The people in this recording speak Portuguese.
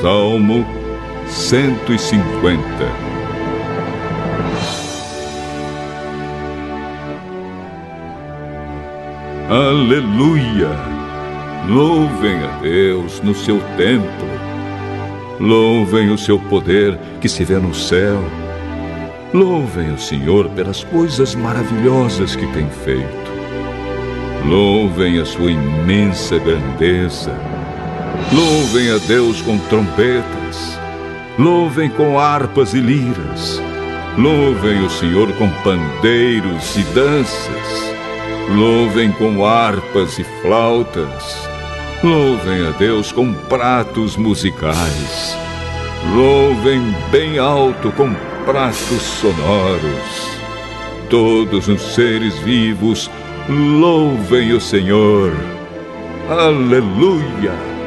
Salmo 150 Aleluia! Louvem a Deus no seu templo. Louvem o seu poder que se vê no céu. Louvem o Senhor pelas coisas maravilhosas que tem feito. Louvem a sua imensa grandeza. Louvem a Deus com trombetas. Louvem com harpas e liras. Louvem o Senhor com pandeiros e danças. Louvem com harpas e flautas. Louvem a Deus com pratos musicais. Louvem bem alto com pratos sonoros. Todos os seres vivos louvem o Senhor. Aleluia!